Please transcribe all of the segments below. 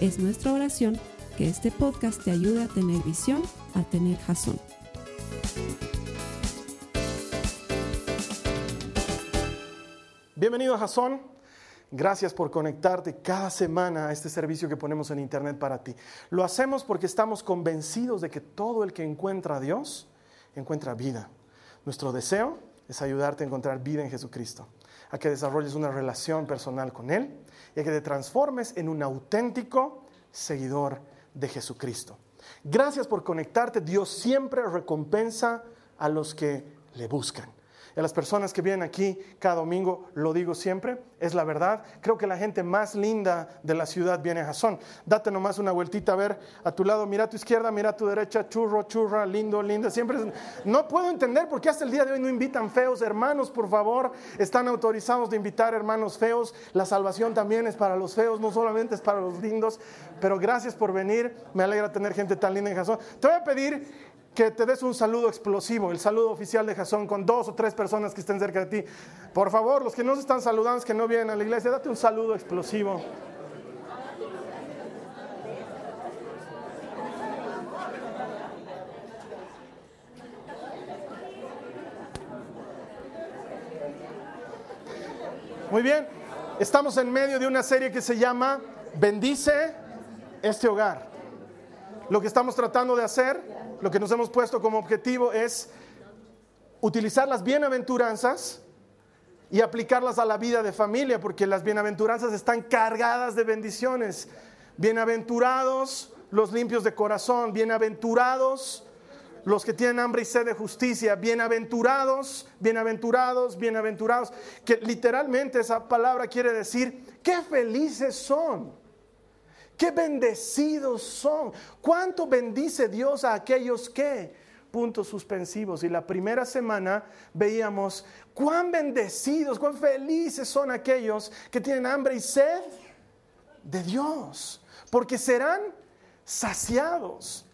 Es nuestra oración que este podcast te ayude a tener visión, a tener jazón. Bienvenido a Jazón. Gracias por conectarte cada semana a este servicio que ponemos en internet para ti. Lo hacemos porque estamos convencidos de que todo el que encuentra a Dios encuentra vida. Nuestro deseo es ayudarte a encontrar vida en Jesucristo, a que desarrolles una relación personal con Él y a que te transformes en un auténtico seguidor de Jesucristo. Gracias por conectarte. Dios siempre recompensa a los que le buscan a las personas que vienen aquí cada domingo, lo digo siempre, es la verdad. Creo que la gente más linda de la ciudad viene a Jazón. Date nomás una vueltita a ver a tu lado, mira a tu izquierda, mira a tu derecha, churro, churra, lindo, linda. Siempre no puedo entender por qué hasta el día de hoy no invitan feos. Hermanos, por favor, están autorizados de invitar hermanos feos. La salvación también es para los feos, no solamente es para los lindos. Pero gracias por venir. Me alegra tener gente tan linda en Jazón. Te voy a pedir que te des un saludo explosivo, el saludo oficial de Jasón con dos o tres personas que estén cerca de ti. Por favor, los que no se están saludando, que no vienen a la iglesia, date un saludo explosivo. Muy bien, estamos en medio de una serie que se llama Bendice este hogar. Lo que estamos tratando de hacer lo que nos hemos puesto como objetivo es utilizar las bienaventuranzas y aplicarlas a la vida de familia, porque las bienaventuranzas están cargadas de bendiciones. Bienaventurados los limpios de corazón, bienaventurados los que tienen hambre y sed de justicia, bienaventurados, bienaventurados, bienaventurados, que literalmente esa palabra quiere decir, qué felices son Qué bendecidos son. ¿Cuánto bendice Dios a aquellos que? Puntos suspensivos. Y la primera semana veíamos cuán bendecidos, cuán felices son aquellos que tienen hambre y sed de Dios. Porque serán saciados.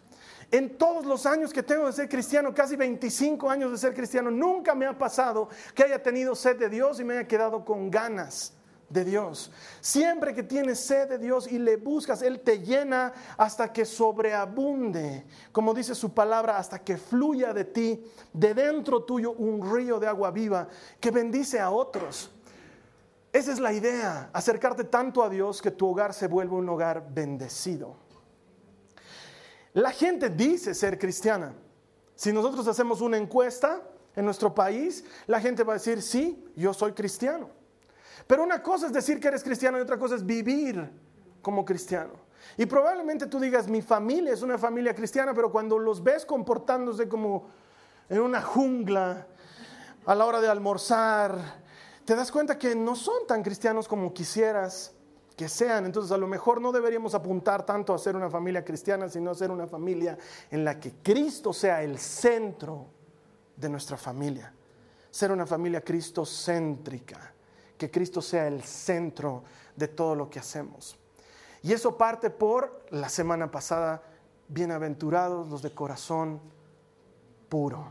En todos los años que tengo de ser cristiano, casi 25 años de ser cristiano, nunca me ha pasado que haya tenido sed de Dios y me haya quedado con ganas de Dios. Siempre que tienes sed de Dios y le buscas, Él te llena hasta que sobreabunde, como dice su palabra, hasta que fluya de ti, de dentro tuyo, un río de agua viva que bendice a otros. Esa es la idea, acercarte tanto a Dios que tu hogar se vuelva un hogar bendecido. La gente dice ser cristiana. Si nosotros hacemos una encuesta en nuestro país, la gente va a decir, sí, yo soy cristiano. Pero una cosa es decir que eres cristiano y otra cosa es vivir como cristiano. Y probablemente tú digas, mi familia es una familia cristiana, pero cuando los ves comportándose como en una jungla a la hora de almorzar, te das cuenta que no son tan cristianos como quisieras que sean. Entonces a lo mejor no deberíamos apuntar tanto a ser una familia cristiana, sino a ser una familia en la que Cristo sea el centro de nuestra familia. Ser una familia cristocéntrica que Cristo sea el centro de todo lo que hacemos. Y eso parte por la semana pasada, bienaventurados los de corazón puro.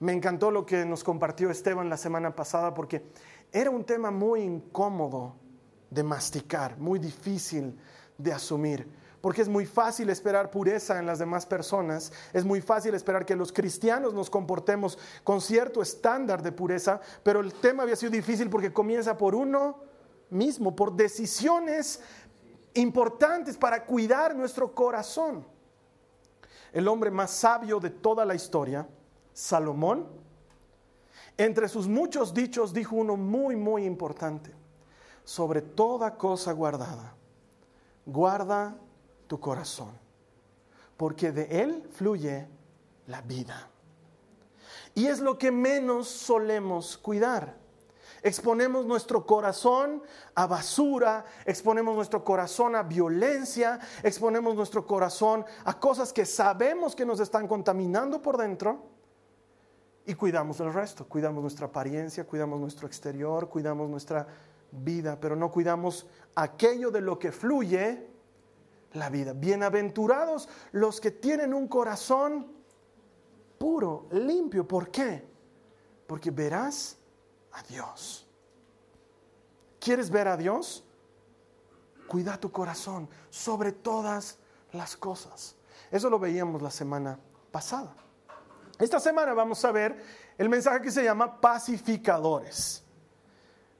Me encantó lo que nos compartió Esteban la semana pasada porque era un tema muy incómodo de masticar, muy difícil de asumir porque es muy fácil esperar pureza en las demás personas, es muy fácil esperar que los cristianos nos comportemos con cierto estándar de pureza, pero el tema había sido difícil porque comienza por uno mismo, por decisiones importantes para cuidar nuestro corazón. El hombre más sabio de toda la historia, Salomón, entre sus muchos dichos dijo uno muy, muy importante. Sobre toda cosa guardada, guarda tu corazón, porque de él fluye la vida. Y es lo que menos solemos cuidar. exponemos nuestro corazón a basura, exponemos nuestro corazón a violencia, exponemos nuestro corazón a cosas que sabemos que nos están contaminando por dentro y cuidamos el resto, cuidamos nuestra apariencia, cuidamos nuestro exterior, cuidamos nuestra vida, pero no cuidamos aquello de lo que fluye la vida. Bienaventurados los que tienen un corazón puro, limpio. ¿Por qué? Porque verás a Dios. ¿Quieres ver a Dios? Cuida tu corazón sobre todas las cosas. Eso lo veíamos la semana pasada. Esta semana vamos a ver el mensaje que se llama pacificadores.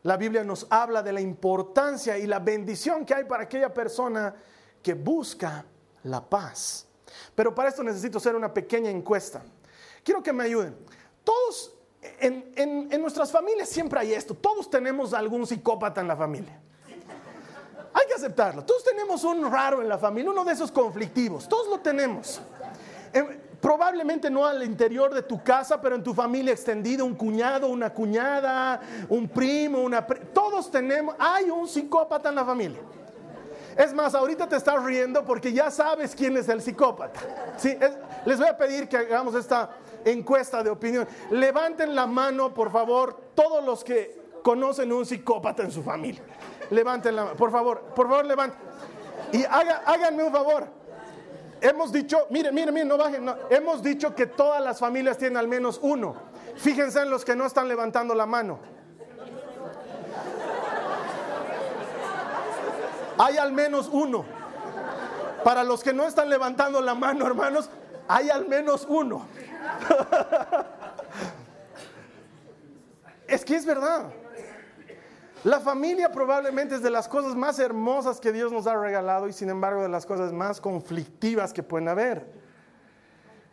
La Biblia nos habla de la importancia y la bendición que hay para aquella persona que busca la paz. Pero para esto necesito hacer una pequeña encuesta. Quiero que me ayuden. Todos, en, nuestras familias siempre hay esto. Todos tenemos algún psicópata en la familia. Hay que aceptarlo. Todos tenemos un raro en la familia, uno de esos conflictivos. Todos lo tenemos. Em, probablemente no al interior de tu casa, pero en tu familia extendida, un cuñado, una cuñada, un primo, una... Todos tenemos, hay un psicópata en la familia. Es más, ahorita te estás riendo porque ya sabes quién es el psicópata. ¿Sí? les voy a pedir que hagamos esta encuesta de opinión. Levanten la mano, por favor, todos los que conocen un psicópata en su familia. Levanten la mano, por favor, por favor, levanten. Y háganme un favor. Hemos dicho, miren, miren, miren, no bajen. Hemos dicho que todas las familias tienen al menos uno. Fíjense en los que no están levantando la mano. Hay al menos uno. Para los que no están levantando la mano, hermanos, hay al menos uno. es que es verdad. La familia probablemente es de las cosas más hermosas que Dios nos ha regalado y sin embargo de las cosas más conflictivas que pueden haber.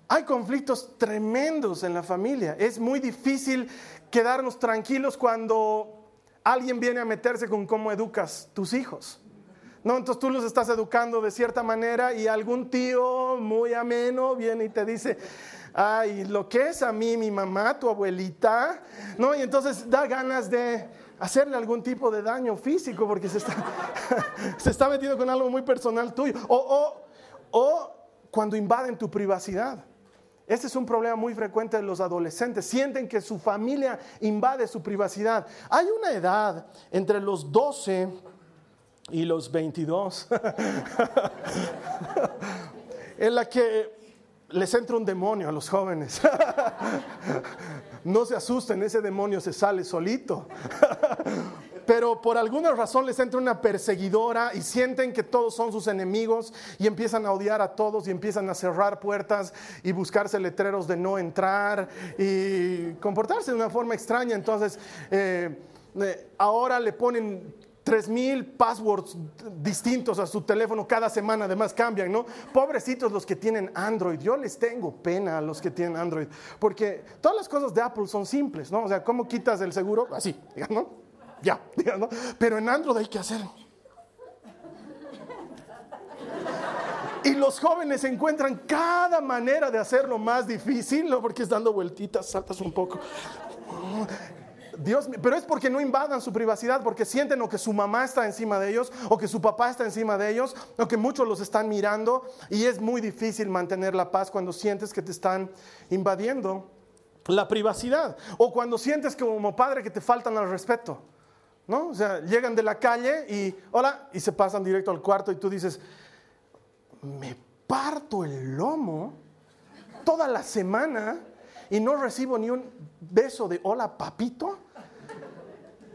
Hay conflictos tremendos en la familia. Es muy difícil quedarnos tranquilos cuando alguien viene a meterse con cómo educas tus hijos. No, entonces tú los estás educando de cierta manera y algún tío muy ameno viene y te dice, ay, lo que es a mí, mi mamá, tu abuelita, ¿no? Y entonces da ganas de hacerle algún tipo de daño físico porque se está, se está metiendo con algo muy personal tuyo. O, o, o cuando invaden tu privacidad. Este es un problema muy frecuente de los adolescentes. Sienten que su familia invade su privacidad. Hay una edad entre los 12 y los 22, en la que les entra un demonio a los jóvenes. no se asusten, ese demonio se sale solito. Pero por alguna razón les entra una perseguidora y sienten que todos son sus enemigos y empiezan a odiar a todos y empiezan a cerrar puertas y buscarse letreros de no entrar y comportarse de una forma extraña. Entonces, eh, eh, ahora le ponen mil passwords distintos a su teléfono cada semana, además cambian, ¿no? Pobrecitos los que tienen Android, yo les tengo pena a los que tienen Android, porque todas las cosas de Apple son simples, ¿no? O sea, ¿cómo quitas el seguro? Así, ¿no? Ya, ¿no? Pero en Android hay que hacer. Y los jóvenes encuentran cada manera de hacerlo más difícil, ¿no? Porque es dando vueltitas, saltas un poco. Dios, pero es porque no invadan su privacidad, porque sienten o que su mamá está encima de ellos, o que su papá está encima de ellos, o que muchos los están mirando, y es muy difícil mantener la paz cuando sientes que te están invadiendo la privacidad, o cuando sientes como padre que te faltan al respeto, ¿no? O sea, llegan de la calle y, hola, y se pasan directo al cuarto y tú dices, me parto el lomo toda la semana y no recibo ni un beso de hola papito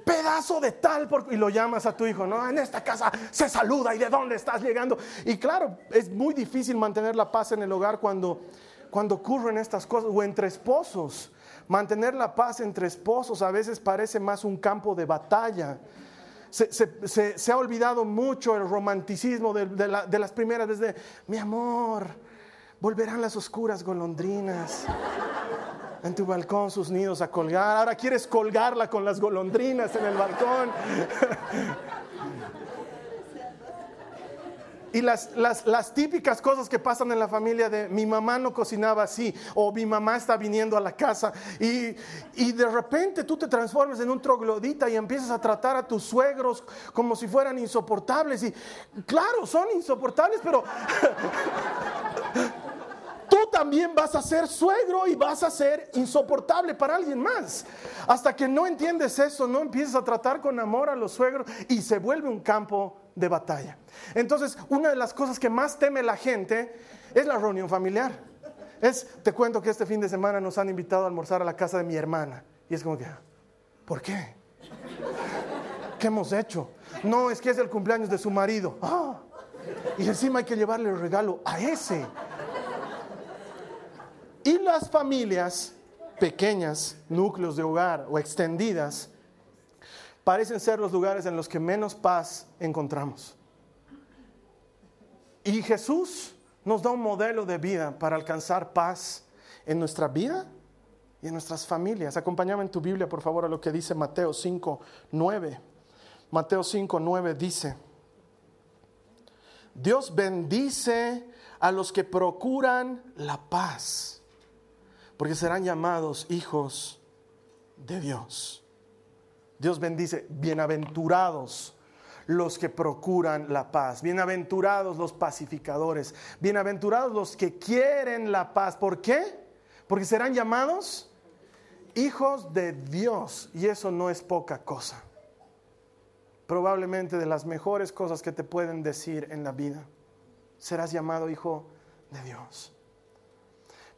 pedazo de tal, y lo llamas a tu hijo, ¿no? En esta casa se saluda y de dónde estás llegando. Y claro, es muy difícil mantener la paz en el hogar cuando, cuando ocurren estas cosas, o entre esposos. Mantener la paz entre esposos a veces parece más un campo de batalla. Se, ha olvidado mucho el romanticismo de, de las primeras, desde mi amor, volverán las oscuras golondrinas en tu balcón sus nidos a colgar. Ahora quieres colgarla con las golondrinas en el balcón. y las, las, las, típicas cosas que pasan en la familia de mi mamá no cocinaba así o mi mamá está viniendo a la casa y, y de repente tú te transformas en un troglodita y empiezas a tratar a tus suegros como si fueran insoportables y claro, son insoportables, pero también vas a ser suegro y vas a ser insoportable para alguien más. Hasta que no entiendes eso, no empiezas a tratar con amor a los suegros y se vuelve un campo de batalla. Entonces, una de las cosas que más teme la gente es la reunión familiar. Es, te cuento que este fin de semana nos han invitado a almorzar a la casa de mi hermana. Y es como que, ¿por qué? ¿Qué hemos hecho? No, es que es el cumpleaños de su marido. Ah, y encima hay que llevarle el regalo a ese. Y las familias pequeñas, núcleos de hogar o extendidas, parecen ser los lugares en los que menos paz encontramos. Y Jesús nos da un modelo de vida para alcanzar paz en nuestra vida y en nuestras familias. Acompáñame en tu Biblia, por favor, a lo que dice Mateo 5, 9. Mateo 5, 9 dice, Dios bendice a los que procuran la paz porque serán llamados hijos de Dios. Dios bendice, bienaventurados los que procuran la paz, bienaventurados los pacificadores, bienaventurados los que quieren la paz. ¿Por qué? Porque serán llamados hijos de Dios y eso no es poca cosa. Probablemente de las mejores cosas que te pueden decir en la vida. Serás llamado hijo de Dios.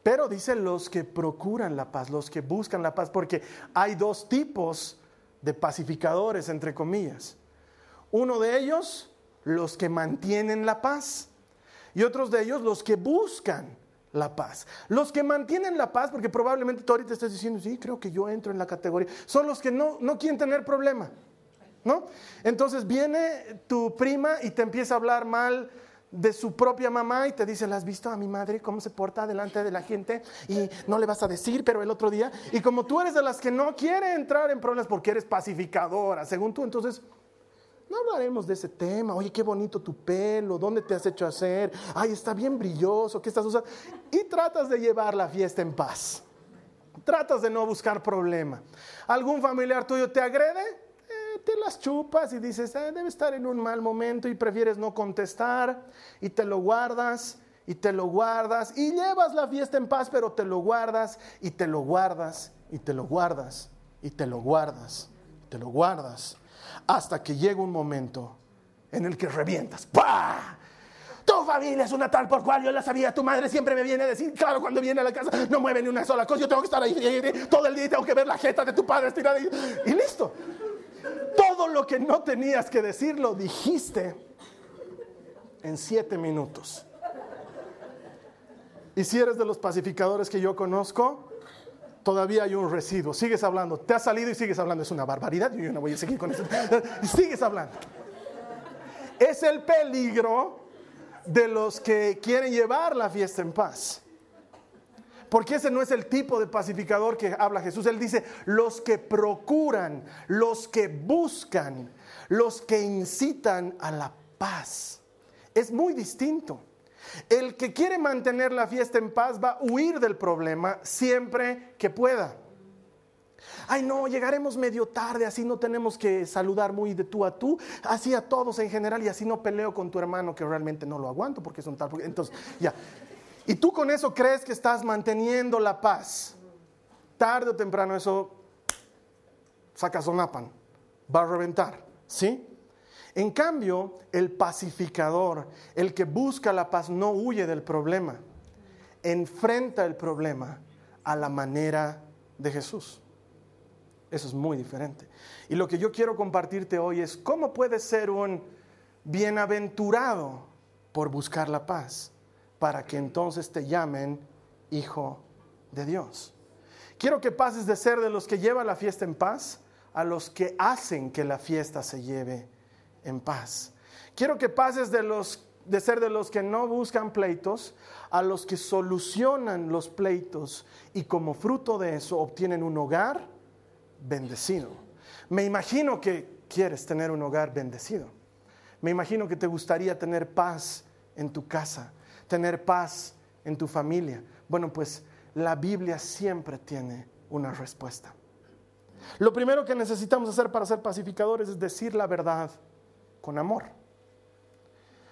Pero dice los que procuran la paz, los que buscan la paz, porque hay dos tipos de pacificadores, entre comillas. Uno de ellos, los que mantienen la paz, y otros de ellos, los que buscan la paz. Los que mantienen la paz, porque probablemente tú ahorita estás diciendo, sí, creo que yo entro en la categoría, son los que no, no quieren tener problema, ¿no? Entonces viene tu prima y te empieza a hablar mal de su propia mamá y te dice, ¿la has visto a mi madre cómo se porta delante de la gente? Y no le vas a decir, pero el otro día, y como tú eres de las que no quiere entrar en problemas porque eres pacificadora, según tú, entonces no hablaremos de ese tema. Oye, qué bonito tu pelo, ¿dónde te has hecho hacer? Ay, está bien brilloso, ¿qué estás usando? Y tratas de llevar la fiesta en paz. Tratas de no buscar problema. ¿Algún familiar tuyo te agrede? Te las chupas y dices, ah, debe estar en un mal momento y prefieres no contestar y te lo guardas y te lo guardas y llevas la fiesta en paz, pero te lo guardas y te lo guardas y te lo guardas y te lo guardas, y te lo guardas hasta que llega un momento en el que revientas. ¡Pah! Tu familia es una tal por cual yo la sabía. Tu madre siempre me viene a decir, claro, cuando viene a la casa no mueve ni una sola cosa. Yo tengo que estar ahí todo el día y tengo que ver la jeta de tu padre estirada y, y listo. Todo lo que no tenías que decir lo dijiste en siete minutos. Y si eres de los pacificadores que yo conozco, todavía hay un residuo. Sigues hablando. Te has salido y sigues hablando. Es una barbaridad. Yo no voy a seguir con eso. Sigues hablando. Es el peligro de los que quieren llevar la fiesta en paz. Porque ese no es el tipo de pacificador que habla Jesús. Él dice, los que procuran, los que buscan, los que incitan a la paz. Es muy distinto. El que quiere mantener la fiesta en paz va a huir del problema siempre que pueda. Ay, no, llegaremos medio tarde, así no tenemos que saludar muy de tú a tú, así a todos en general, y así no peleo con tu hermano que realmente no lo aguanto porque son tal. Entonces, ya, y tú con eso crees que estás manteniendo la paz. Tarde o temprano eso saca sonapan, va a reventar, ¿sí? En cambio, el pacificador, el que busca la paz, no huye del problema, enfrenta el problema a la manera de Jesús. Eso es muy diferente. Y lo que yo quiero compartirte hoy es cómo puedes ser un bienaventurado por buscar la paz para que entonces te llamen hijo de Dios. Quiero que pases de ser de los que llevan la fiesta en paz a los que hacen que la fiesta se lleve en paz. Quiero que pases de, los, de ser de los que no buscan pleitos a los que solucionan los pleitos y como fruto de eso obtienen un hogar bendecido. Me imagino que quieres tener un hogar bendecido. Me imagino que te gustaría tener paz en tu casa, tener paz en tu familia. Bueno, pues la Biblia siempre tiene una respuesta. Lo primero que necesitamos hacer para ser pacificadores es decir la verdad con amor.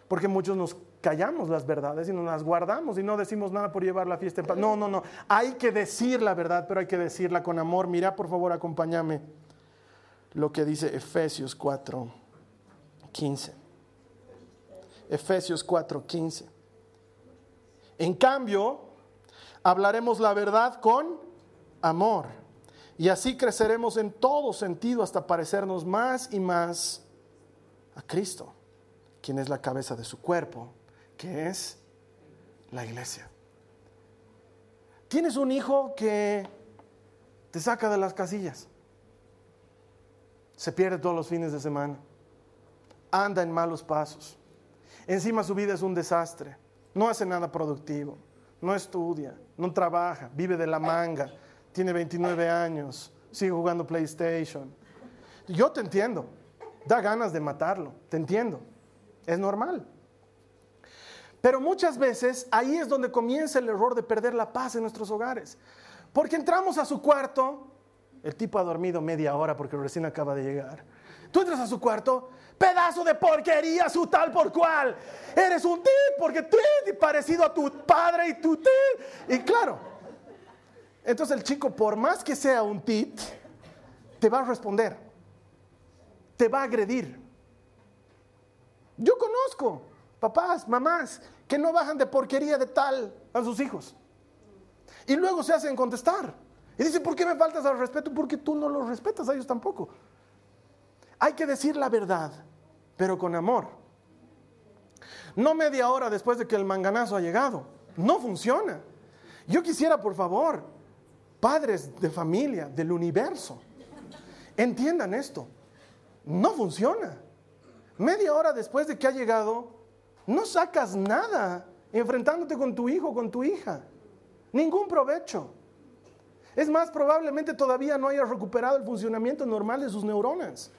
Porque muchos nos callamos las verdades y nos las guardamos y no decimos nada por llevar la fiesta en paz. No, no, no. Hay que decir la verdad, pero hay que decirla con amor. Mira, por favor, acompáñame lo que dice Efesios 4, 15. Efesios 4, 15. En cambio, hablaremos la verdad con amor. Y así creceremos en todo sentido hasta parecernos más y más a Cristo, quien es la cabeza de su cuerpo, que es la iglesia. Tienes un hijo que te saca de las casillas, se pierde todos los fines de semana, anda en malos pasos, encima su vida es un desastre, no hace nada productivo, no estudia, no trabaja, vive de la manga, tiene 29 años, sigue jugando PlayStation. Yo te entiendo, da ganas de matarlo, te entiendo, es normal. Pero muchas veces ahí es donde comienza el error de perder la paz en nuestros hogares. Porque entramos a su cuarto, el tipo ha dormido media hora porque recién acaba de llegar. Tú entras a su cuarto, pedazo de porquería, su tal por cual. Eres un tip porque tip, parecido a tu padre y tu tip. Y claro, entonces el chico, por más que sea un tit, te va a responder, te va a agredir. Yo conozco papás, mamás, que no bajan de porquería de tal a sus hijos. Y luego se hacen contestar. Y dicen, ¿por qué me faltas al respeto? Porque tú no los respetas a ellos tampoco. Hay que decir la verdad, pero con amor. No media hora después de que el manganazo ha llegado. No funciona. Yo quisiera, por favor, padres de familia, del universo, entiendan esto. No funciona. Media hora después de que ha llegado, no sacas nada enfrentándote con tu hijo, con tu hija. Ningún provecho. Es más, probablemente todavía no haya recuperado el funcionamiento normal de sus neuronas.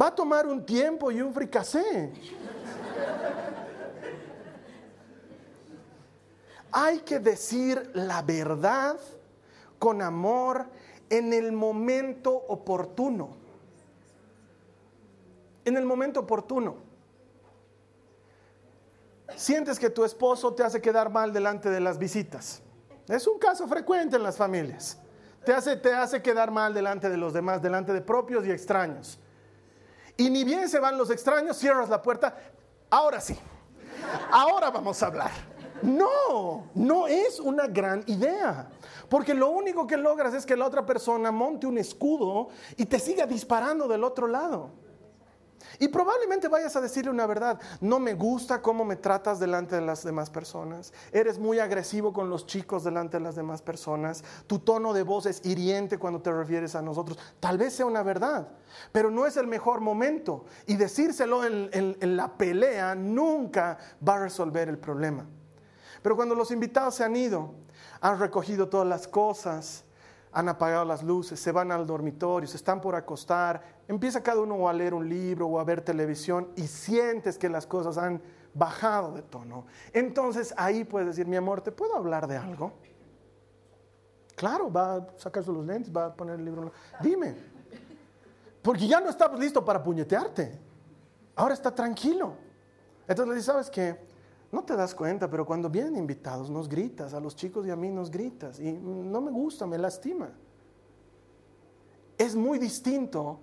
Va a tomar un tiempo y un fricasé. Hay que decir la verdad con amor en el momento oportuno. En el momento oportuno. Sientes que tu esposo te hace quedar mal delante de las visitas. Es un caso frecuente en las familias. Te hace, te hace quedar mal delante de los demás, delante de propios y extraños. Y ni bien se van los extraños, cierras la puerta. Ahora sí, ahora vamos a hablar. No, no es una gran idea. Porque lo único que logras es que la otra persona monte un escudo y te siga disparando del otro lado. Y probablemente vayas a decirle una verdad. No me gusta cómo me tratas delante de las demás personas. Eres muy agresivo con los chicos delante de las demás personas. Tu tono de voz es hiriente cuando te refieres a nosotros. Tal vez sea una verdad, pero no es el mejor momento. Y decírselo en, la pelea nunca va a resolver el problema. Pero cuando los invitados se han ido, han recogido todas las cosas, han apagado las luces, se van al dormitorio, se están por acostar, empieza cada uno a leer un libro o a ver televisión y sientes que las cosas han bajado de tono. Entonces ahí puedes decir, mi amor, ¿te puedo hablar de algo? Claro, va a sacarse los lentes, va a poner el libro. Dime, porque ya no estamos listos para puñetearte. Ahora está tranquilo. Entonces le dices, ¿sabes qué? No te das cuenta, pero cuando vienen invitados nos gritas, a los chicos y a mí nos gritas, y no me gusta, me lastima. Es muy distinto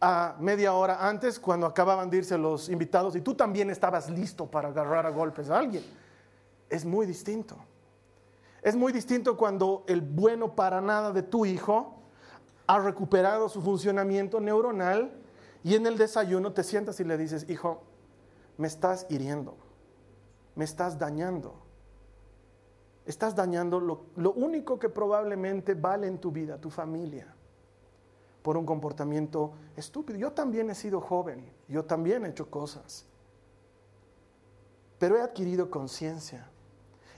a media hora antes cuando acababan de irse los invitados y tú también estabas listo para agarrar a golpes a alguien. Es muy distinto. Es muy distinto cuando el bueno para nada de tu hijo ha recuperado su funcionamiento neuronal y en el desayuno te sientas y le dices, hijo, me estás hiriendo me estás dañando. Estás dañando lo, único que probablemente vale en tu vida, tu familia, por un comportamiento estúpido. Yo también he sido joven, yo también he hecho cosas, pero he adquirido conciencia.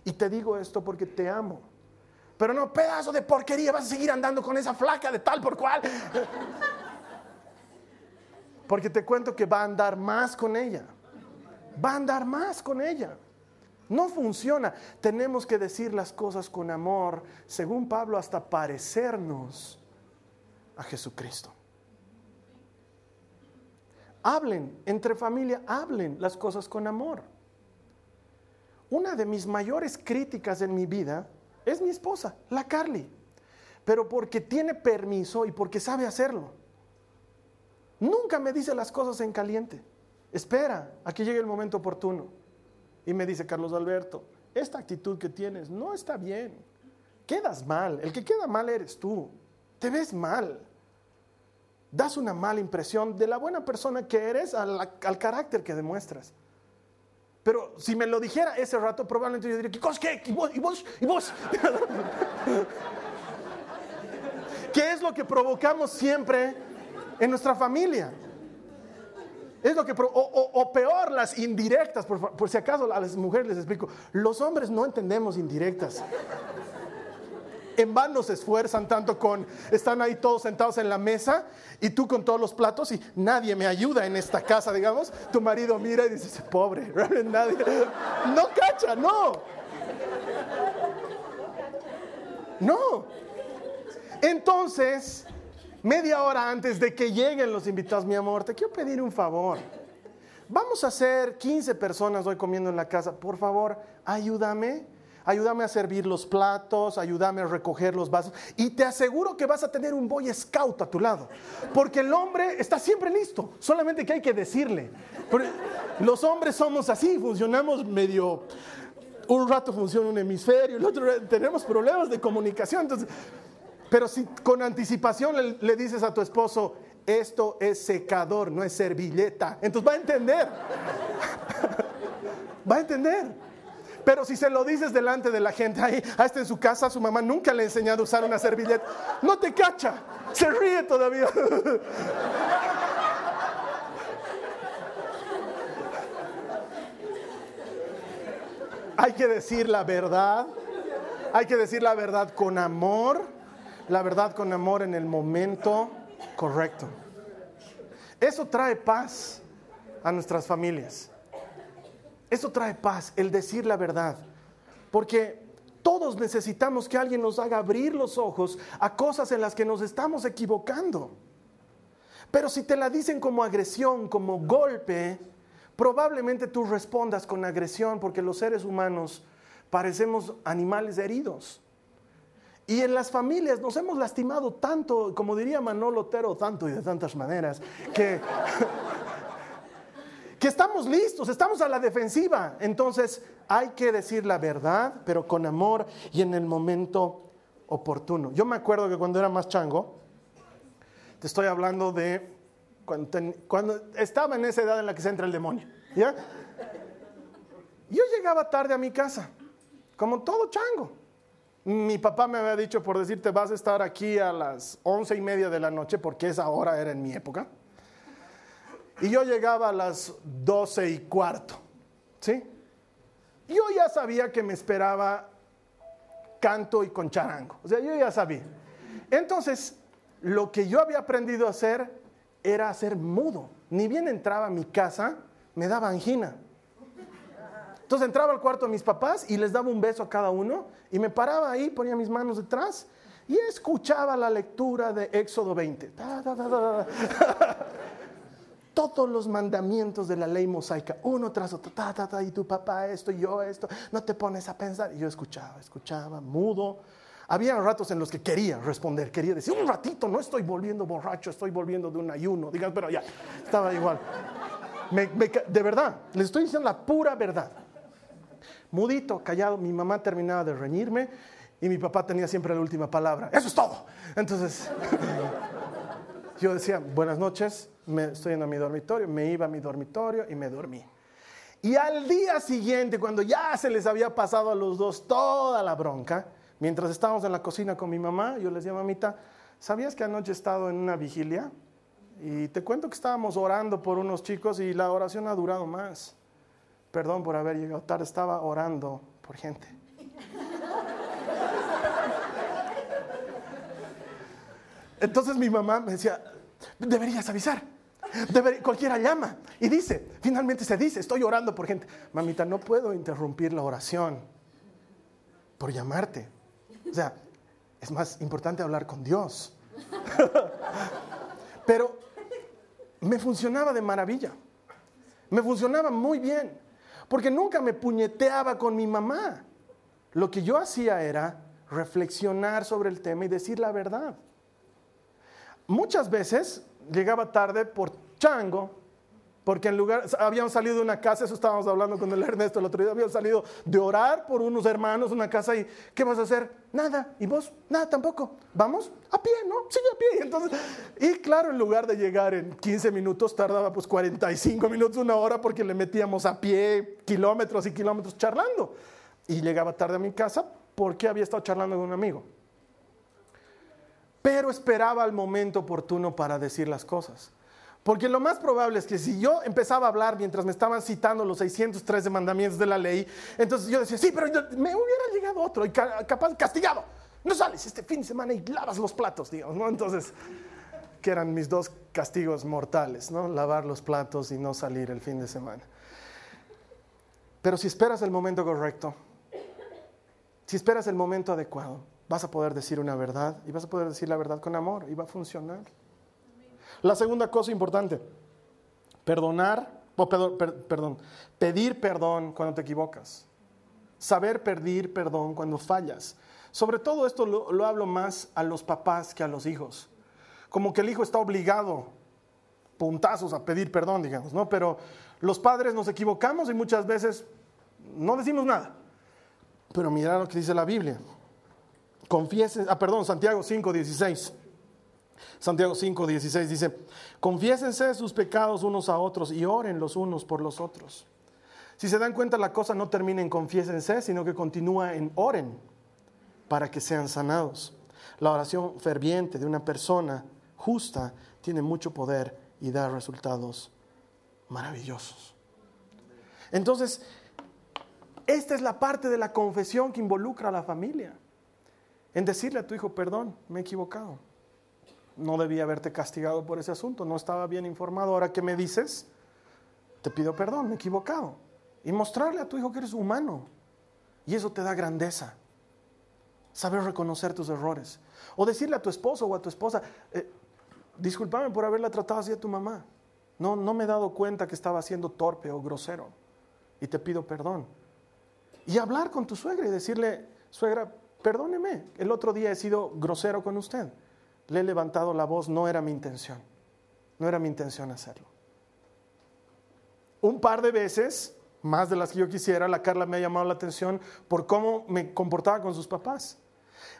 Y te digo esto porque te amo. Pero no, pedazo de porquería, vas a seguir andando con esa flaca de tal por cual. Porque te cuento que va a andar más con ella va a andar más con ella. No funciona. Tenemos que decir las cosas con amor, según Pablo, hasta parecernos a Jesucristo. Hablen, entre familia, hablen las cosas con amor. Una de mis mayores críticas en mi vida es mi esposa, la Carly, pero porque tiene permiso y porque sabe hacerlo. Nunca me dice las cosas en caliente. Espera a que llegue el momento oportuno. Y me dice Carlos Alberto, esta actitud que tienes no está bien. Quedas mal. El que queda mal eres tú. Te ves mal. Das una mala impresión de la buena persona que eres al, carácter que demuestras. Pero si me lo dijera ese rato, probablemente yo diría, ¿qué cosa? ¿Qué? ¿Y vos? ¿Y vos? ¿Y vos? ¿Qué es lo que provocamos siempre en nuestra familia? Es lo que, o, peor, las indirectas, por, si acaso a las mujeres les explico, los hombres no entendemos indirectas. En vano se esfuerzan tanto con, están ahí todos sentados en la mesa y tú con todos los platos y nadie me ayuda en esta casa, digamos. Tu marido mira y dice, pobre, nadie. No cacha, no. No. Entonces, media hora antes de que lleguen los invitados, mi amor, te quiero pedir un favor. Vamos a ser 15 personas hoy comiendo en la casa. Por favor, ayúdame. Ayúdame a servir los platos, ayúdame a recoger los vasos. Y te aseguro que vas a tener un boy scout a tu lado. Porque el hombre está siempre listo. Solamente que hay que decirle. Los hombres somos así, funcionamos medio... Un rato funciona un hemisferio, el otro tenemos problemas de comunicación. Entonces, pero si con anticipación le, dices a tu esposo, esto es secador, no es servilleta, entonces va a entender. va a entender. Pero si se lo dices delante de la gente, ahí, a este en su casa, su mamá nunca le ha enseñado a usar una servilleta, no te cacha, se ríe todavía. hay que decir la verdad, hay que decir la verdad con amor la verdad con amor en el momento correcto. Eso trae paz a nuestras familias. Eso trae paz, el decir la verdad. Porque todos necesitamos que alguien nos haga abrir los ojos a cosas en las que nos estamos equivocando. Pero si te la dicen como agresión, como golpe, probablemente tú respondas con agresión porque los seres humanos parecemos animales heridos. Y en las familias nos hemos lastimado tanto, como diría Manolo Otero, tanto y de tantas maneras, que, que estamos listos, estamos a la defensiva. Entonces hay que decir la verdad, pero con amor y en el momento oportuno. Yo me acuerdo que cuando era más chango, te estoy hablando de cuando, cuando estaba en esa edad en la que se entra el demonio. ¿ya? Yo llegaba tarde a mi casa, como todo chango. Mi papá me había dicho, por decirte, vas a estar aquí a las once y media de la noche, porque esa hora era en mi época. Y yo llegaba a las doce y cuarto, ¿sí? Yo ya sabía que me esperaba canto y con charango. O sea, yo ya sabía. Entonces, lo que yo había aprendido a hacer era hacer mudo. Ni bien entraba a mi casa, me daba angina. Entonces entraba al cuarto de mis papás y les daba un beso a cada uno y me paraba ahí, ponía mis manos detrás y escuchaba la lectura de Éxodo 20. Todos los mandamientos de la ley mosaica, uno tras otro, y tu papá esto y yo esto, no te pones a pensar. Y yo escuchaba, escuchaba, mudo. Había ratos en los que quería responder, quería decir, un ratito, no estoy volviendo borracho, estoy volviendo de un ayuno. Digan, pero ya, estaba igual. de verdad, les estoy diciendo la pura verdad mudito, callado. Mi mamá terminaba de reñirme y mi papá tenía siempre la última palabra. Eso es todo. Entonces, yo decía, buenas noches, me estoy en mi dormitorio, me iba a mi dormitorio y me dormí. Y al día siguiente, cuando ya se les había pasado a los dos toda la bronca, mientras estábamos en la cocina con mi mamá, yo les decía, mamita, ¿sabías que anoche he estado en una vigilia? Y te cuento que estábamos orando por unos chicos y la oración ha durado más. Perdón por haber llegado tarde, estaba orando por gente. Entonces mi mamá me decía, deberías avisar. cualquiera llama y dice, finalmente se dice, estoy orando por gente. Mamita, no puedo interrumpir la oración por llamarte. O sea, es más importante hablar con Dios. Pero me funcionaba de maravilla. Me funcionaba muy bien. Porque nunca me puñeteaba con mi mamá. Lo que yo hacía era reflexionar sobre el tema y decir la verdad. Muchas veces llegaba tarde por chango, porque en lugar, habíamos salido de una casa, eso estábamos hablando con el Ernesto el otro día, habíamos salido de orar por unos hermanos, una casa y, ¿qué vas a hacer? Nada, y vos, nada tampoco, vamos a pie, ¿no? Sigue a pie. Entonces, y claro, en lugar de llegar en 15 minutos, tardaba pues 45 minutos, una hora, porque le metíamos a pie kilómetros y kilómetros charlando. Y llegaba tarde a mi casa porque había estado charlando con un amigo pero esperaba el momento oportuno para decir las cosas. Porque lo más probable es que si yo empezaba a hablar mientras me estaban citando los 613 mandamientos de la ley, entonces yo decía, sí, pero me hubiera llegado otro y capaz castigado. No sales este fin de semana y lavas los platos, digamos, ¿no? Entonces, que eran mis dos castigos mortales, ¿no? Lavar los platos y no salir el fin de semana. Pero si esperas el momento correcto, si esperas el momento adecuado, vas a poder decir una verdad y vas a poder decir la verdad con amor y va a funcionar. La segunda cosa importante, perdonar, perdón, pedir perdón cuando te equivocas. Saber pedir perdón cuando fallas. Sobre todo esto lo, lo hablo más a los papás que a los hijos. Como que el hijo está obligado, puntazos, a pedir perdón, digamos, ¿no? Pero los padres nos equivocamos y muchas veces no decimos nada. Pero mira lo que dice la Biblia. Confiesen, ah, perdón, Santiago 5, 16. Santiago 5, 16 dice, confiésense sus pecados unos a otros y oren los unos por los otros. Si se dan cuenta, la cosa no termina en confiésense, sino que continúa en oren para que sean sanados. La oración ferviente de una persona justa tiene mucho poder y da resultados maravillosos. Entonces, esta es la parte de la confesión que involucra a la familia en decirle a tu hijo, perdón, me he equivocado. No debía haberte castigado por ese asunto, no estaba bien informado. Ahora que me dices, te pido perdón, me he equivocado. Y mostrarle a tu hijo que eres humano. Y eso te da grandeza. Saber reconocer tus errores. O decirle a tu esposo o a tu esposa, eh, por haberla tratado así a tu mamá. No, no me he dado cuenta que estaba siendo torpe o grosero. Y te pido perdón. Y hablar con tu suegra y decirle, suegra, perdóneme, el otro día he sido grosero con usted. Le he levantado la voz, no era mi intención. No era mi intención hacerlo. Un par de veces, más de las que yo quisiera, la Carla me ha llamado la atención por cómo me comportaba con sus papás.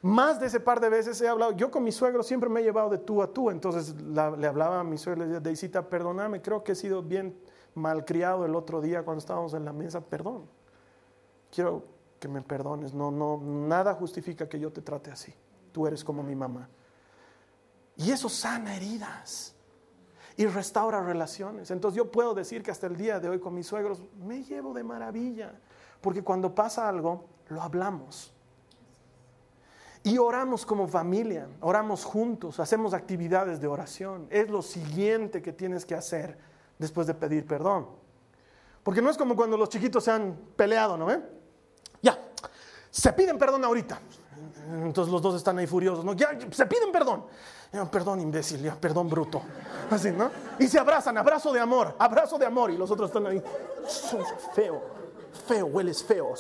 Más de ese par de veces he hablado, yo con mi suegro siempre me he llevado de tú a tú, entonces le hablaba a mi suegro, le decía, Deisita, perdóname, creo que he sido bien malcriado el otro día cuando estábamos en la mesa, perdón. Quiero que me perdones. No, no, nada justifica que yo te trate así. Tú eres como mi mamá. Y eso sana heridas y restaura relaciones. Entonces yo puedo decir que hasta el día de hoy con mis suegros me llevo de maravilla, porque cuando pasa algo, lo hablamos. Y oramos como familia, oramos juntos, hacemos actividades de oración. Es lo siguiente que tienes que hacer después de pedir perdón. Porque no es como cuando los chiquitos se han peleado, ¿no? Ya, se piden perdón ahorita. Entonces los dos están ahí furiosos, ¿no? Ya, se piden perdón. perdón, imbécil, perdón, bruto. Así, ¿no? Y se abrazan, abrazo de amor, abrazo de amor. Y los otros están ahí, feo, feo, hueles feo.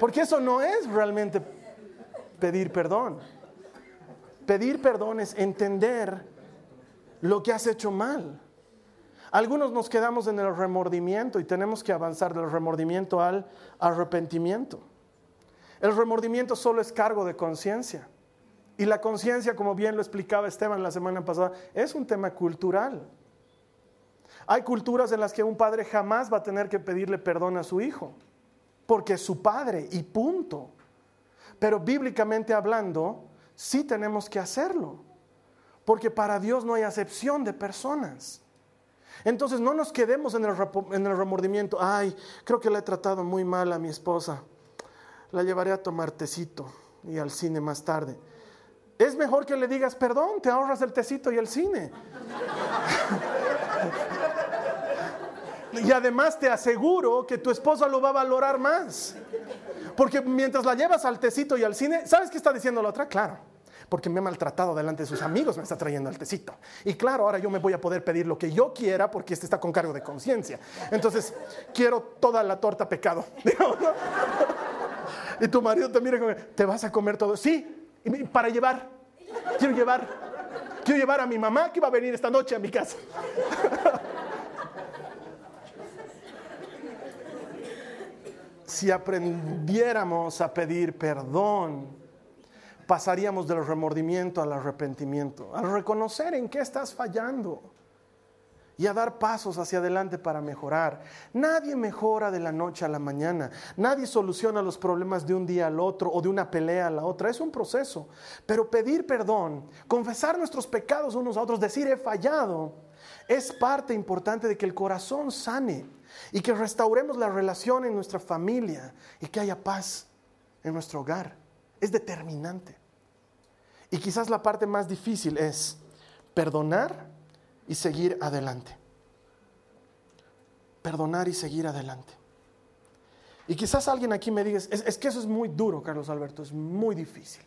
Porque eso no es realmente pedir perdón. Pedir perdón es entender lo que has hecho mal. Algunos nos quedamos en el remordimiento y tenemos que avanzar del remordimiento al arrepentimiento. El remordimiento solo es cargo de conciencia. Y la conciencia, como bien lo explicaba Esteban la semana pasada, es un tema cultural. Hay culturas en las que un padre jamás va a tener que pedirle perdón a su hijo, porque es su padre y punto. Pero bíblicamente hablando, sí tenemos que hacerlo, porque para Dios no hay acepción de personas. Entonces no nos quedemos en el, remordimiento. Ay, creo que le he tratado muy mal a mi esposa. La llevaré a tomar tecito y al cine más tarde. es mejor que le digas perdón, te ahorras el tecito y el cine. y además te aseguro que tu esposa lo va a valorar más. Porque mientras la llevas al tecito y al cine, ¿sabes qué está diciendo la otra? Claro, porque me ha maltratado delante de sus amigos, me está trayendo al tecito. Y claro, ahora yo me voy a poder pedir lo que yo quiera porque este está con cargo de conciencia. Entonces, quiero toda la torta pecado. y tu marido te mira como, ¿te vas a comer todo? Sí, para llevar. Quiero llevar. Quiero llevar a mi mamá que va a venir esta noche a mi casa. si aprendiéramos a pedir perdón, pasaríamos del remordimiento al arrepentimiento, al reconocer en qué estás fallando y a dar pasos hacia adelante para mejorar. Nadie mejora de la noche a la mañana, nadie soluciona los problemas de un día al otro o de una pelea a la otra, es un proceso. Pero pedir perdón, confesar nuestros pecados unos a otros, decir he fallado, es parte importante de que el corazón sane y que restauremos la relación en nuestra familia y que haya paz en nuestro hogar. Es determinante. Y quizás la parte más difícil es perdonar y seguir adelante. Perdonar y seguir adelante. Y quizás alguien aquí me diga, es, que eso es muy duro, Carlos Alberto, es muy difícil.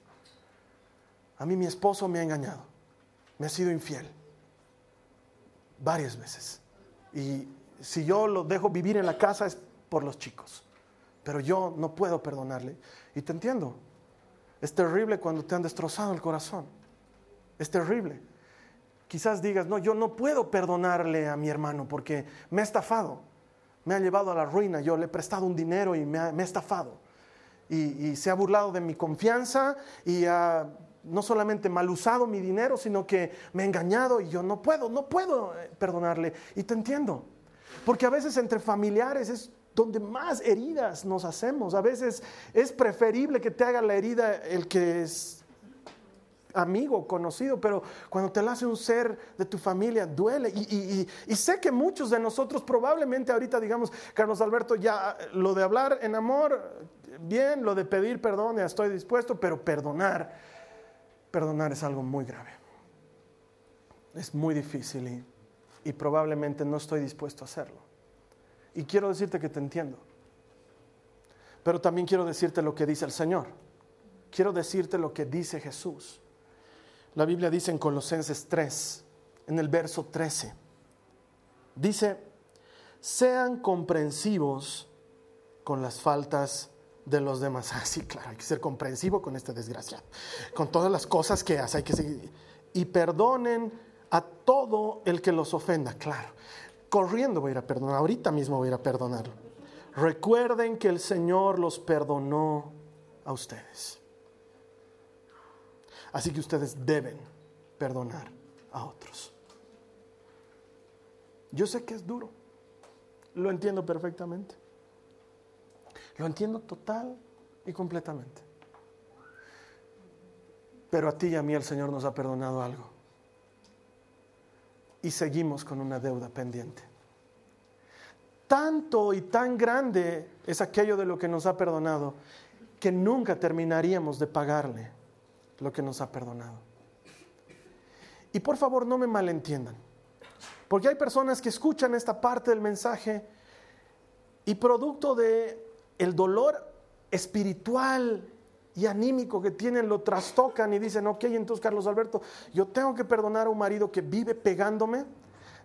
A mí mi esposo me ha engañado, me ha sido infiel varias veces. Y si yo lo dejo vivir en la casa es por los chicos, pero yo no puedo perdonarle. Y te entiendo, es terrible cuando te han destrozado el corazón, es terrible quizás digas, no, yo no puedo perdonarle a mi hermano porque me ha estafado, me ha llevado a la ruina, yo le he prestado un dinero y me ha, estafado. Y, se ha burlado de mi confianza y ha no solamente mal usado mi dinero, sino que me ha engañado y yo no puedo, no puedo eh, perdonarle. Y te entiendo, porque a veces entre familiares es donde más heridas nos hacemos. A veces es preferible que te haga la herida el que es amigo, conocido, pero cuando te lo hace un ser de tu familia, duele. Y, sé que muchos de nosotros probablemente ahorita digamos, Carlos Alberto, ya lo de hablar en amor, bien, lo de pedir perdón, ya estoy dispuesto, pero perdonar, perdonar es algo muy grave. Es muy difícil y probablemente no estoy dispuesto a hacerlo. Y quiero decirte que te entiendo. Pero también quiero decirte lo que dice el Señor. Quiero decirte lo que dice Jesús. La Biblia dice en Colosenses 3, en el verso 13, dice, sean comprensivos con las faltas de los demás. Ah, sí, claro, hay que ser comprensivo con este desgraciado, con todas las cosas que hace, hay que seguir. Y perdonen a todo el que los ofenda, claro. Corriendo voy a ir a perdonar, ahorita mismo voy a ir a perdonar. Recuerden que el Señor los perdonó a ustedes. Así que ustedes deben perdonar a otros. Yo sé que es duro, lo entiendo perfectamente. Lo entiendo total y completamente. Pero a ti y a mí el Señor nos ha perdonado algo. Y seguimos con una deuda pendiente. Tanto y tan grande es aquello de lo que nos ha perdonado que nunca terminaríamos de pagarle lo que nos ha perdonado. Y por favor no me malentiendan, porque hay personas que escuchan esta parte del mensaje y producto de el dolor espiritual y anímico que tienen lo trastocan y dicen, ok, entonces Carlos Alberto, yo tengo que perdonar a un marido que vive pegándome,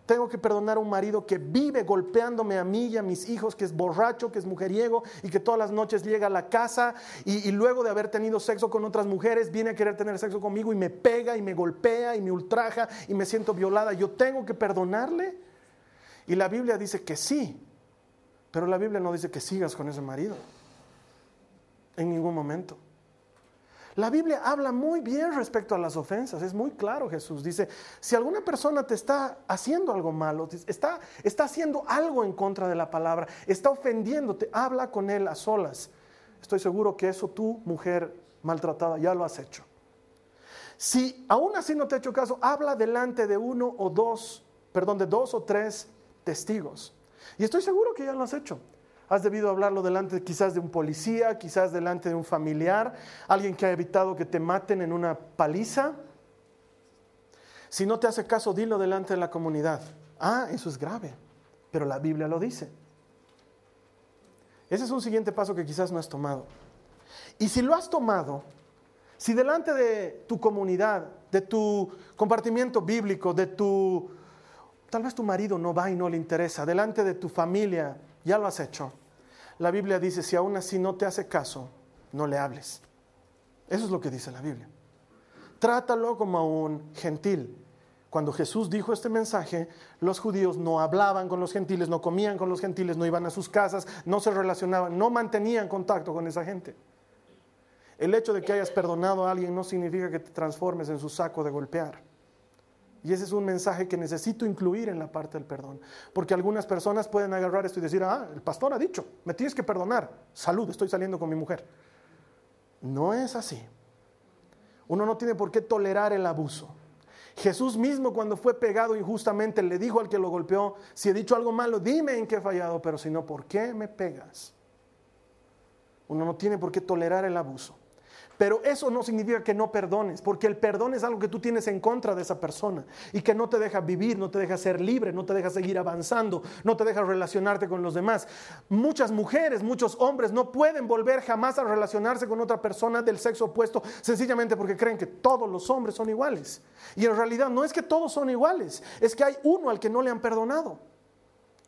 tengo que perdonar a un marido que vive golpeándome a mí y a mis hijos, que es borracho, que es mujeriego y que todas las noches llega a la casa y, luego de haber tenido sexo con otras mujeres viene a querer tener sexo conmigo y me pega y me golpea y me ultraja y me siento violada. Yo tengo que perdonarle. Y la Biblia dice que sí, pero la Biblia no dice que sigas con ese marido. En ningún momento. La Biblia habla muy bien respecto a las ofensas, es muy claro Jesús. Dice, si alguna persona te está haciendo algo malo, está, está haciendo algo en contra de la palabra, está ofendiéndote, habla con él a solas. Estoy seguro que eso tú, mujer maltratada, ya lo has hecho. Si aún así no te ha hecho caso, habla delante de uno o dos, perdón, de dos o tres testigos. Y estoy seguro que ya lo has hecho. Has debido hablarlo delante quizás de un policía, quizás delante de un familiar, alguien que ha evitado que te maten en una paliza. Si no te hace caso, dilo delante de la comunidad. Ah, eso es grave, pero la Biblia lo dice. Ese es un siguiente paso que quizás no has tomado. Y si lo has tomado, si delante de tu comunidad, de tu compartimiento bíblico, de tu... Tal vez tu marido no va y no le interesa, delante de tu familia, ya lo has hecho. La Biblia dice, si aún así no te hace caso, no le hables. Eso es lo que dice la Biblia. Trátalo como a un gentil. Cuando Jesús dijo este mensaje, los judíos no hablaban con los gentiles, no comían con los gentiles, no iban a sus casas, no se relacionaban, no mantenían contacto con esa gente. El hecho de que hayas perdonado a alguien no significa que te transformes en su saco de golpear. Y ese es un mensaje que necesito incluir en la parte del perdón. Porque algunas personas pueden agarrar esto y decir, ah, el pastor ha dicho, me tienes que perdonar. Salud, estoy saliendo con mi mujer. No es así. Uno no tiene por qué tolerar el abuso. Jesús mismo cuando fue pegado injustamente le dijo al que lo golpeó, si he dicho algo malo, dime en qué he fallado, pero si no, ¿por qué me pegas? Uno no tiene por qué tolerar el abuso. Pero eso no significa que no perdones, porque el perdón es algo que tú tienes en contra de esa persona y que no te deja vivir, no te deja ser libre, no te deja seguir avanzando, no te deja relacionarte con los demás. Muchas mujeres, muchos hombres no pueden volver jamás a relacionarse con otra persona del sexo opuesto sencillamente porque creen que todos los hombres son iguales. Y en realidad no es que todos son iguales, es que hay uno al que no le han perdonado.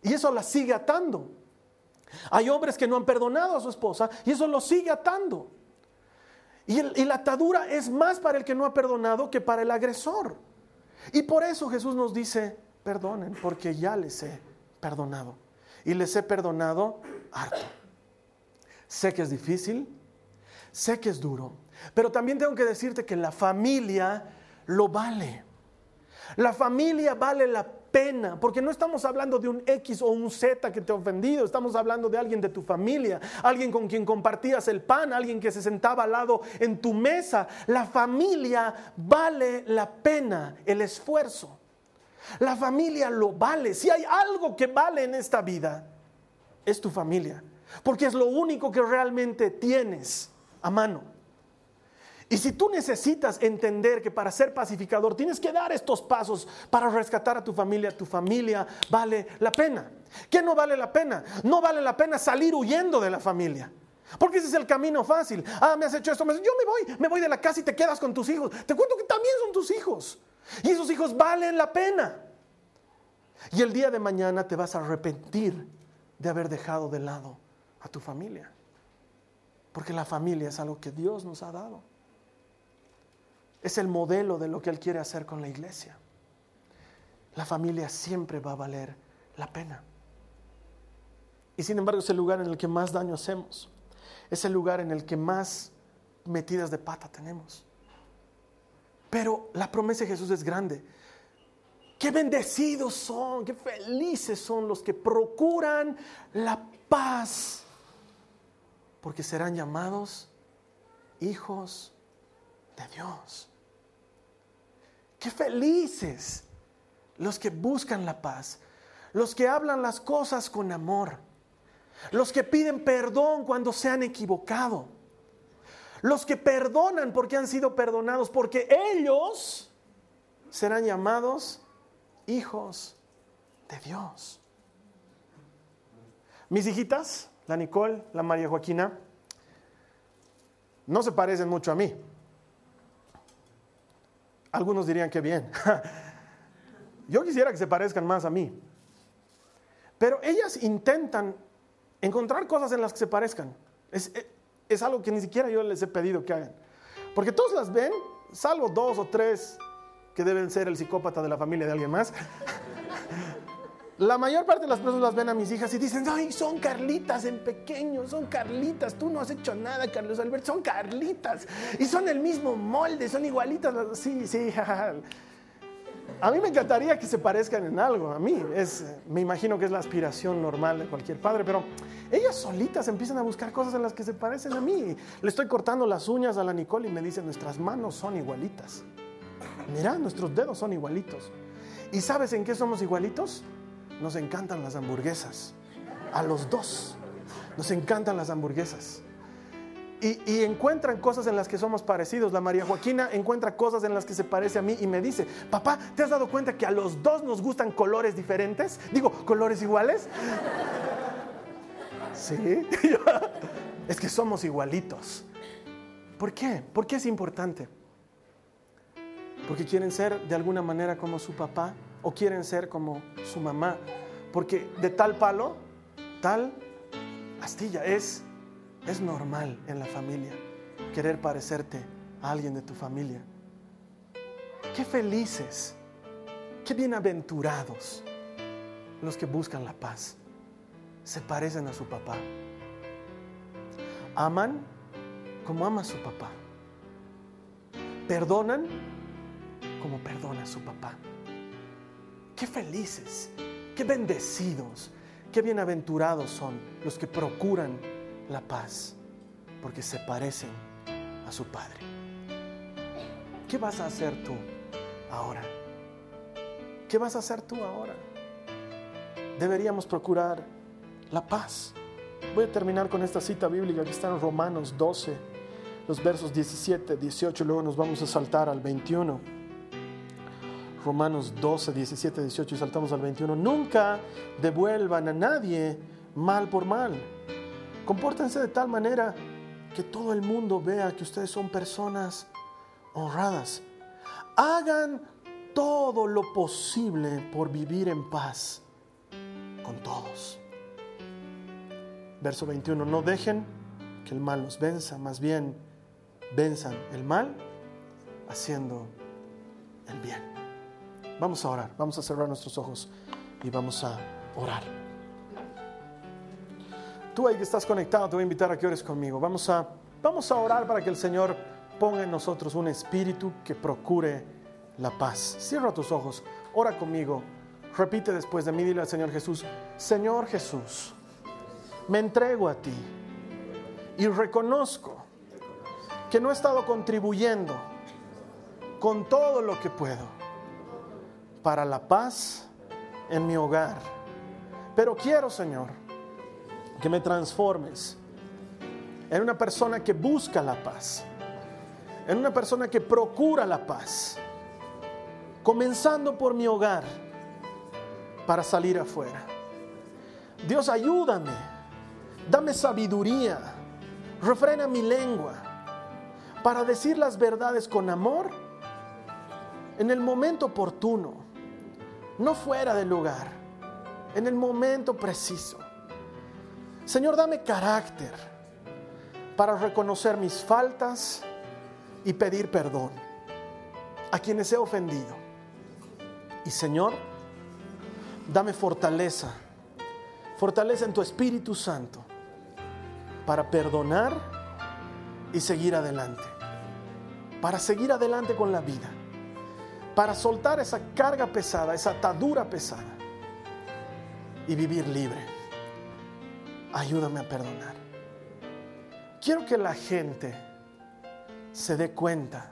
Y eso la sigue atando. Hay hombres que no han perdonado a su esposa y eso lo sigue atando. Y, la atadura es más para el que no ha perdonado que para el agresor. Y por eso Jesús nos dice, perdonen, porque ya les he perdonado. Y les he perdonado harto. Sé que es difícil, sé que es duro, pero también tengo que decirte que la familia lo vale. La familia vale la pena, porque no estamos hablando de un X o un Z que te ha ofendido, estamos hablando de alguien de tu familia, alguien con quien compartías el pan, alguien que se sentaba al lado en tu mesa. La familia vale la pena, el esfuerzo. La familia lo vale. Si hay algo que vale en esta vida, es tu familia, porque es lo único que realmente tienes a mano. Y si tú necesitas entender que para ser pacificador tienes que dar estos pasos para rescatar a tu familia, tu familia vale la pena. ¿Qué no vale la pena? No vale la pena salir huyendo de la familia. Porque ese es el camino fácil. Ah, me has hecho esto. Yo me voy, me voy de la casa y te quedas con tus hijos. Te cuento que también son tus hijos. Y esos hijos valen la pena. Y el día de mañana te vas a arrepentir de haber dejado de lado a tu familia. Porque la familia es algo que Dios nos ha dado es el modelo de lo que Él quiere hacer con la iglesia. La familia siempre va a valer la pena. Y sin embargo es el lugar en el que más daño hacemos. Es el lugar en el que más metidas de pata tenemos. Pero la promesa de Jesús es grande. Qué bendecidos son, qué felices son los que procuran la paz, porque serán llamados hijos de Dios. Qué felices los que buscan la paz, los que hablan las cosas con amor, los que piden perdón cuando se han equivocado, los que perdonan porque han sido perdonados, porque ellos serán llamados hijos de Dios. Mis hijitas, la Nicole, la María Joaquina, no se parecen mucho a mí. Algunos dirían que bien. Yo quisiera que se parezcan más a mí. Pero ellas intentan encontrar cosas en las que se parezcan. Es, es, algo que ni siquiera yo les he pedido que hagan. Porque todos las ven, salvo dos o tres que deben ser el psicópata de la familia de alguien más. La mayor parte de las personas ven a mis hijas y dicen, ay, son Carlitas en pequeño, son Carlitas, tú no has hecho nada, Carlos Alberto, son Carlitas. Y son el mismo molde, son igualitas. Sí, sí, A mí me encantaría que se parezcan en algo, a mí. Es, me imagino que es la aspiración normal de cualquier padre, pero ellas solitas empiezan a buscar cosas en las que se parecen a mí. Le estoy cortando las uñas a la Nicole y me dice, nuestras manos son igualitas. Mira, nuestros dedos son igualitos. ¿Y sabes en qué somos igualitos? Nos encantan las hamburguesas. A los dos. Nos encantan las hamburguesas. Y, encuentran cosas en las que somos parecidos. La María Joaquina encuentra cosas en las que se parece a mí y me dice, papá, ¿te has dado cuenta que a los dos nos gustan colores diferentes? Digo, ¿colores iguales? sí, es que somos igualitos. ¿Por qué? ¿Por qué es importante? Porque quieren ser de alguna manera como su papá o quieren ser como su mamá. Porque de tal palo, tal astilla es es normal en la familia querer parecerte a alguien de tu familia. Qué felices, qué bienaventurados los que buscan la paz. Se parecen a su papá. Aman como ama su papá. Perdonan como perdona su papá. Qué felices, qué bendecidos, qué bienaventurados son los que procuran la paz, porque se parecen a su Padre. ¿Qué vas a hacer tú ahora? ¿Qué vas a hacer tú ahora? Deberíamos procurar la paz. Voy a terminar con esta cita bíblica que está en Romanos 12, los versos 17, 18, luego nos vamos a saltar al 21. Romanos 12, 17, 18 y saltamos al 21. Nunca devuelvan a nadie mal por mal Compórtense de tal manera que todo el mundo vea que ustedes son personas honradas. Hagan todo lo posible por vivir en paz con todos. Verso 21, no dejen que el mal los venza, más bien venzan el mal haciendo el bien. Vamos a orar, vamos a cerrar nuestros ojos y vamos a orar. Tú ahí que estás conectado, te voy a invitar a que ores conmigo. Vamos a, vamos a orar para que el Señor ponga en nosotros un espíritu que procure la paz. Cierra tus ojos, ora conmigo. Repite después de mí, dile al Señor Jesús, Señor Jesús, me entrego a ti y reconozco que no he estado contribuyendo con todo lo que puedo para la paz en mi hogar. Pero quiero, Señor, que me transformes en una persona que busca la paz, en una persona que procura la paz, comenzando por mi hogar para salir afuera. Dios, ayúdame, dame sabiduría, refrena mi lengua para decir las verdades con amor en el momento oportuno, no fuera del lugar, en el momento preciso. Señor, dame carácter para reconocer mis faltas y pedir perdón a quienes he ofendido. Y Señor, dame fortaleza, fortaleza en tu Espíritu Santo para perdonar y seguir adelante, para seguir adelante con la vida, para soltar esa carga pesada, esa atadura pesada y vivir libre ayúdame a perdonar. Quiero que la gente se dé cuenta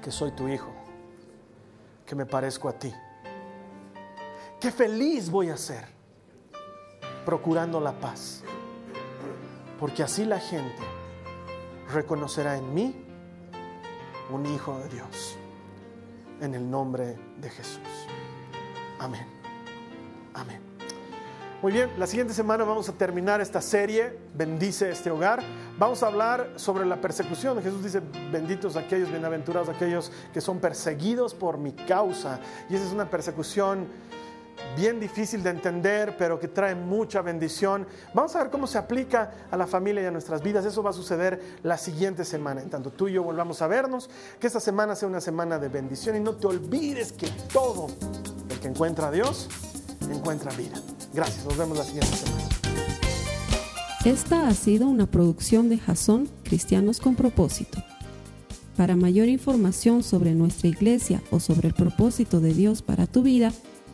que soy tu hijo, que me parezco a ti. Qué feliz voy a ser procurando la paz, porque así la gente reconocerá en mí un hijo de Dios, en el nombre de Jesús. Amén. Amén. Muy bien, la siguiente semana vamos a terminar esta serie, Bendice este hogar. Vamos a hablar sobre la persecución. Jesús dice, benditos aquellos, bienaventurados aquellos que son perseguidos por mi causa. Y esa es una persecución bien difícil de entender, pero que trae mucha bendición. Vamos a ver cómo se aplica a la familia y a nuestras vidas. Eso va a suceder la siguiente semana. En tanto tú y yo volvamos a vernos, que esta semana sea una semana de bendición y no te olvides que todo el que encuentra a Dios encuentra vida. Gracias, nos vemos la siguiente semana. Esta ha sido una producción de Jason Cristianos con Propósito. Para mayor información sobre nuestra iglesia o sobre el propósito de Dios para tu vida,